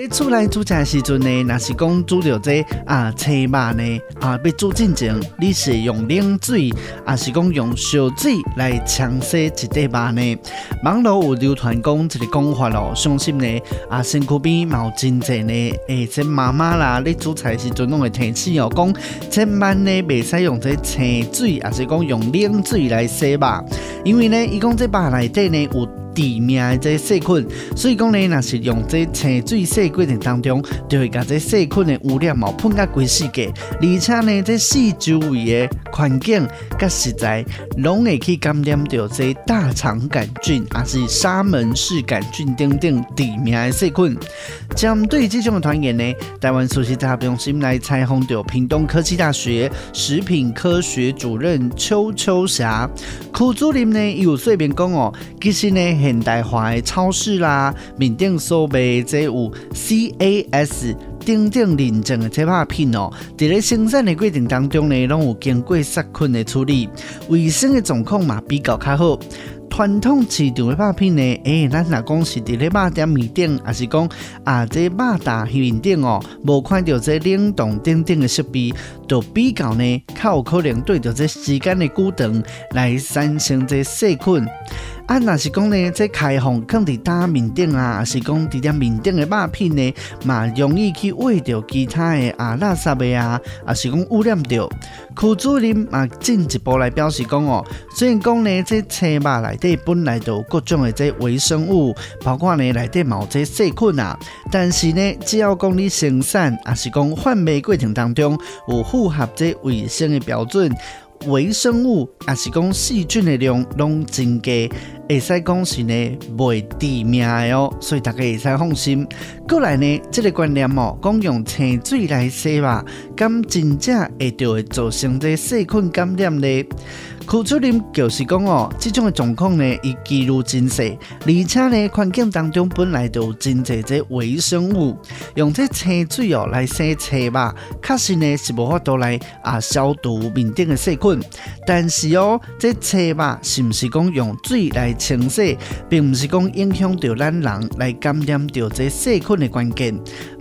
你厝内煮菜时阵呢，若是讲煮到这啊青肉呢啊，要煮进前，你是用冷水，还是讲用烧水来冲洗一块肉呢？网络有流传讲一个讲法咯，相信呢啊，身躯边冇真济呢，诶，这妈妈啦，你煮菜时阵拢会提醒哦，讲千万呢袂使用这清水，还是讲用冷水来洗肉，因为呢，伊讲这肉内底呢有。致命的这细菌，所以讲呢，若是用这清水洗过程当中，就会把这细菌的污染哦喷到规世界，而且呢，这四周围的环境甲食材，拢会去感染到这大肠杆菌，也是沙门氏杆菌等等致命的细菌。针对这种的传言呢，台湾首席杂中心来采访到屏东科技大学食品科学主任邱秋霞，邱主任呢有说明讲哦，其实呢。现代化的超市啦，面顶所卖这有 CAS 顶顶认证的这肉品哦，伫咧生产的过程当中呢，拢有经过杀菌的处理，卫生的状况嘛比较较好。传统市场的肉品呢，诶、咱若讲是伫咧肉店面顶，还是讲啊，这肉大面顶哦，无看到这冷冻顶顶的设备，就比较呢，较有可能对着这时间的久长来产生这细菌。啊，若是讲呢，这开放放伫搭面顶啊，还是讲伫啲面顶的肉片呢，嘛容易去喂到其他的啊垃圾的啊，还是讲污染掉。区主任嘛进一步来表示讲哦，虽然讲呢，这青肉内底本来就有各种的这微生物，包括呢内底某这细菌啊，但是呢，只要讲你生产，还是讲贩卖过程当中有符合这卫生的标准。微生物也是讲细菌的量拢增加，会使讲是呢袂致命的哦，所以大家会使放心。过来呢，这个观念哦，讲用清水来洗吧，咁真正会就会造成这细菌感染呢？区主任就是讲哦，这种的状况呢，伊记录真实，而且呢，环境当中本来就有真侪这微生物，用这清水哦来洗菜吧，确实呢是无法度来啊消毒面顶的细菌。但是哦，这菜吧是不是讲用水来清洗，并不是讲影响到咱人来感染到这细菌的关键。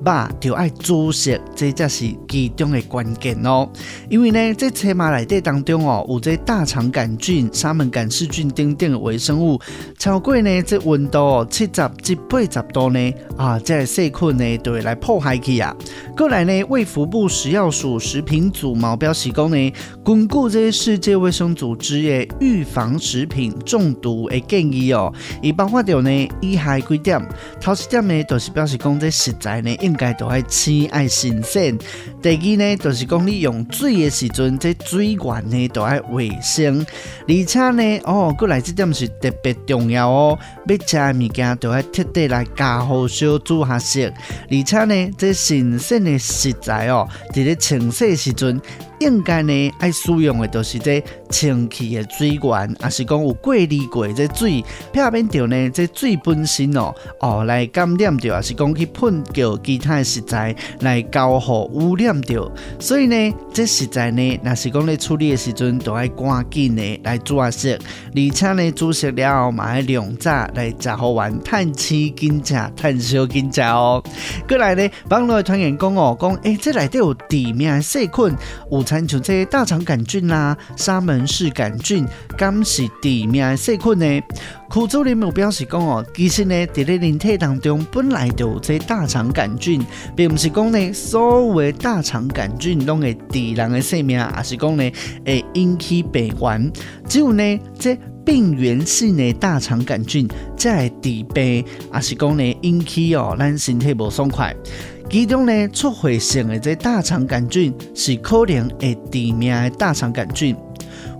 肉就爱煮熟，这才是其中的关键哦。因为呢，这车马内底当中哦，有这大肠杆菌、沙门氏菌等等的微生物，超过呢这温度七十至八十度呢啊，这细菌呢就会来破坏去啊。过来呢，卫福部食药署食品组毛标示讲呢，巩固这世界卫生组织的预防食品中毒的建议哦。伊包括掉呢以下几点，头一点呢就是表示讲这食材呢应该都爱鲜爱新鲜。第二呢就是讲你用水的时阵，这水源呢都爱卫生。而且呢，哦，过来这点是特别重要哦。要吃的物件都要彻底来加好烧煮下食。而且呢，这新鲜的食材哦，在咧清洗时阵。应该呢，爱使用的都是这清气的水源，也是讲有过滤过这水，避免掉呢这水本身哦哦来感染掉，也是讲去喷掉其他的食材来交互污染掉。所以呢，这食材呢，若是讲咧处理的时阵，都爱赶紧的来煮下食，而且呢，煮熟了后嘛爱凉炸来食好玩，趁钱紧食，趁烧紧食哦。过来呢，网络传言讲哦，讲诶、欸，这内底有致命细菌有。参像这些大肠杆菌啦、沙门氏杆菌，敢是致命的细菌呢？苦主任有表示讲哦，其实呢，在咧人体当中本来就有这大肠杆菌，并不是讲呢，所有的大肠杆菌拢会致人的性命，而是讲呢，会引起病原。只有呢，这病原性的大肠杆菌才会致病，而是讲呢，引起哦，咱身体不爽快。其中呢，促血性的这大肠杆菌是可能会致命的大肠杆菌。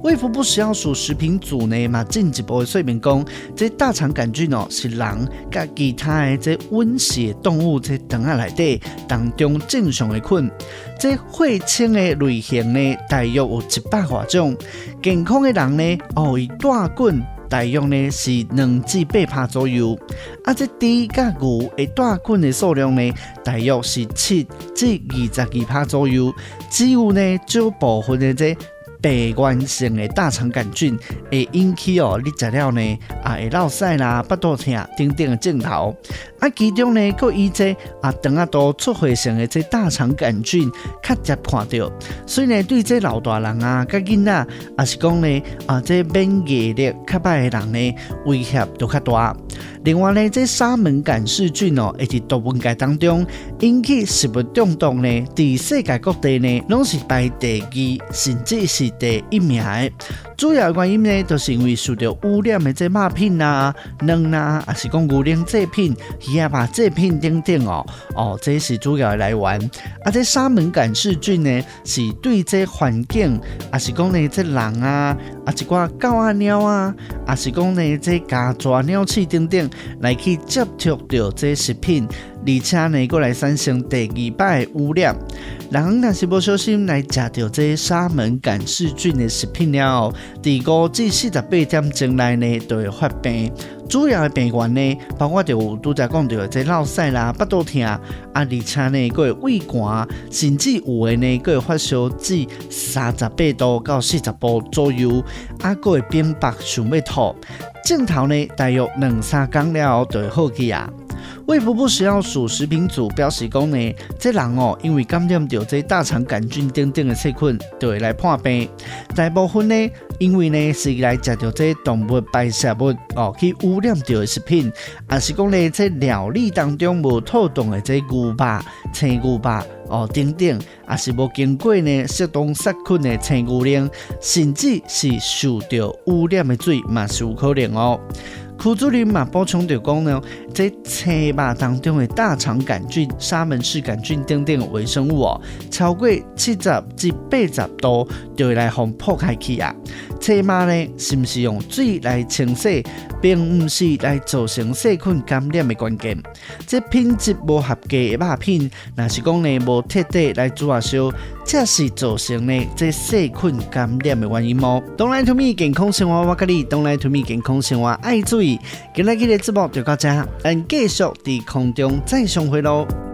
胃腹部食药署食品组呢嘛进一步的说明讲，这大肠杆菌哦是人甲其他的这温血动物在肠仔内底当中正常的菌。这血清的类型呢大约有一百多种。健康的人呢哦，伊大菌。大约呢是两至八趴左右。啊，这猪甲牛的带菌的数量呢，大约是七至二十二趴左右。只有呢少部分的这。病原性的大肠杆菌会引起哦，你食了呢啊会落屎啦、腹肚痛等等的症头。啊，其中呢，佫以这啊肠仔肚出血性的这大肠杆菌较常看到，所以呢，对这老大人啊、甲囡仔，也是讲呢啊，这免疫力较歹的人呢，威胁都较大。另外呢，这沙门杆菌哦，会伫动物界当中引起食物中毒呢，伫世界各地呢，拢是排第二，甚至是第一名。主要原因呢，就是因为受到污染的这肉品啊、卵啊，还是讲牛奶制品、鱼啊肉制品等等哦。哦，这是主要的来源。啊，这沙门杆菌呢，是对这环境，还是讲呢这人啊，啊一寡狗啊、猫啊，还是讲呢这家雀鸟鼠等等，来去接触到这食品。而且呢，过来产生第二摆污染。人若是无小心来食到这沙门杆菌的食品了，第五至四十八点钟内呢，就会发病。主要的病源呢，包括就拄则讲到这落屎啦、腹肚疼，啊，而且呢，个胃寒，甚至有的呢，个发烧至三十八度到四十度左右，啊，个会变白想要吐，镜头呢，大约两三天了就会好去啊。卫福部食药署食品组表示讲呢，这人哦，因为感染到这大肠杆菌等等的细菌，就会来破病。大部分呢，因为呢是来食到这动物排泄物哦，去污染到的食品，也是讲呢，这料理当中无妥当的这牛排、青牛排哦等等，也是无经过呢适当杀菌的青牛奶，甚至是受到污染的水，嘛是有可能哦。副主任嘛补充着讲呢，在青肉当中的大肠杆菌、沙门氏杆菌等等微生物哦，超过七十至八十度就会来互破开去啊。青肉呢，是不是用水来清洗，并不是来造成细菌感染的关键。这品质无合格的肉品，若是讲呢无彻底来煮啊烧，这是造成呢这细菌感染的原因哦。don't let me，健康生活我跟你 don't let me，健康生活爱注意。今日嘅节目就到这，咱继续在空中再相会喽。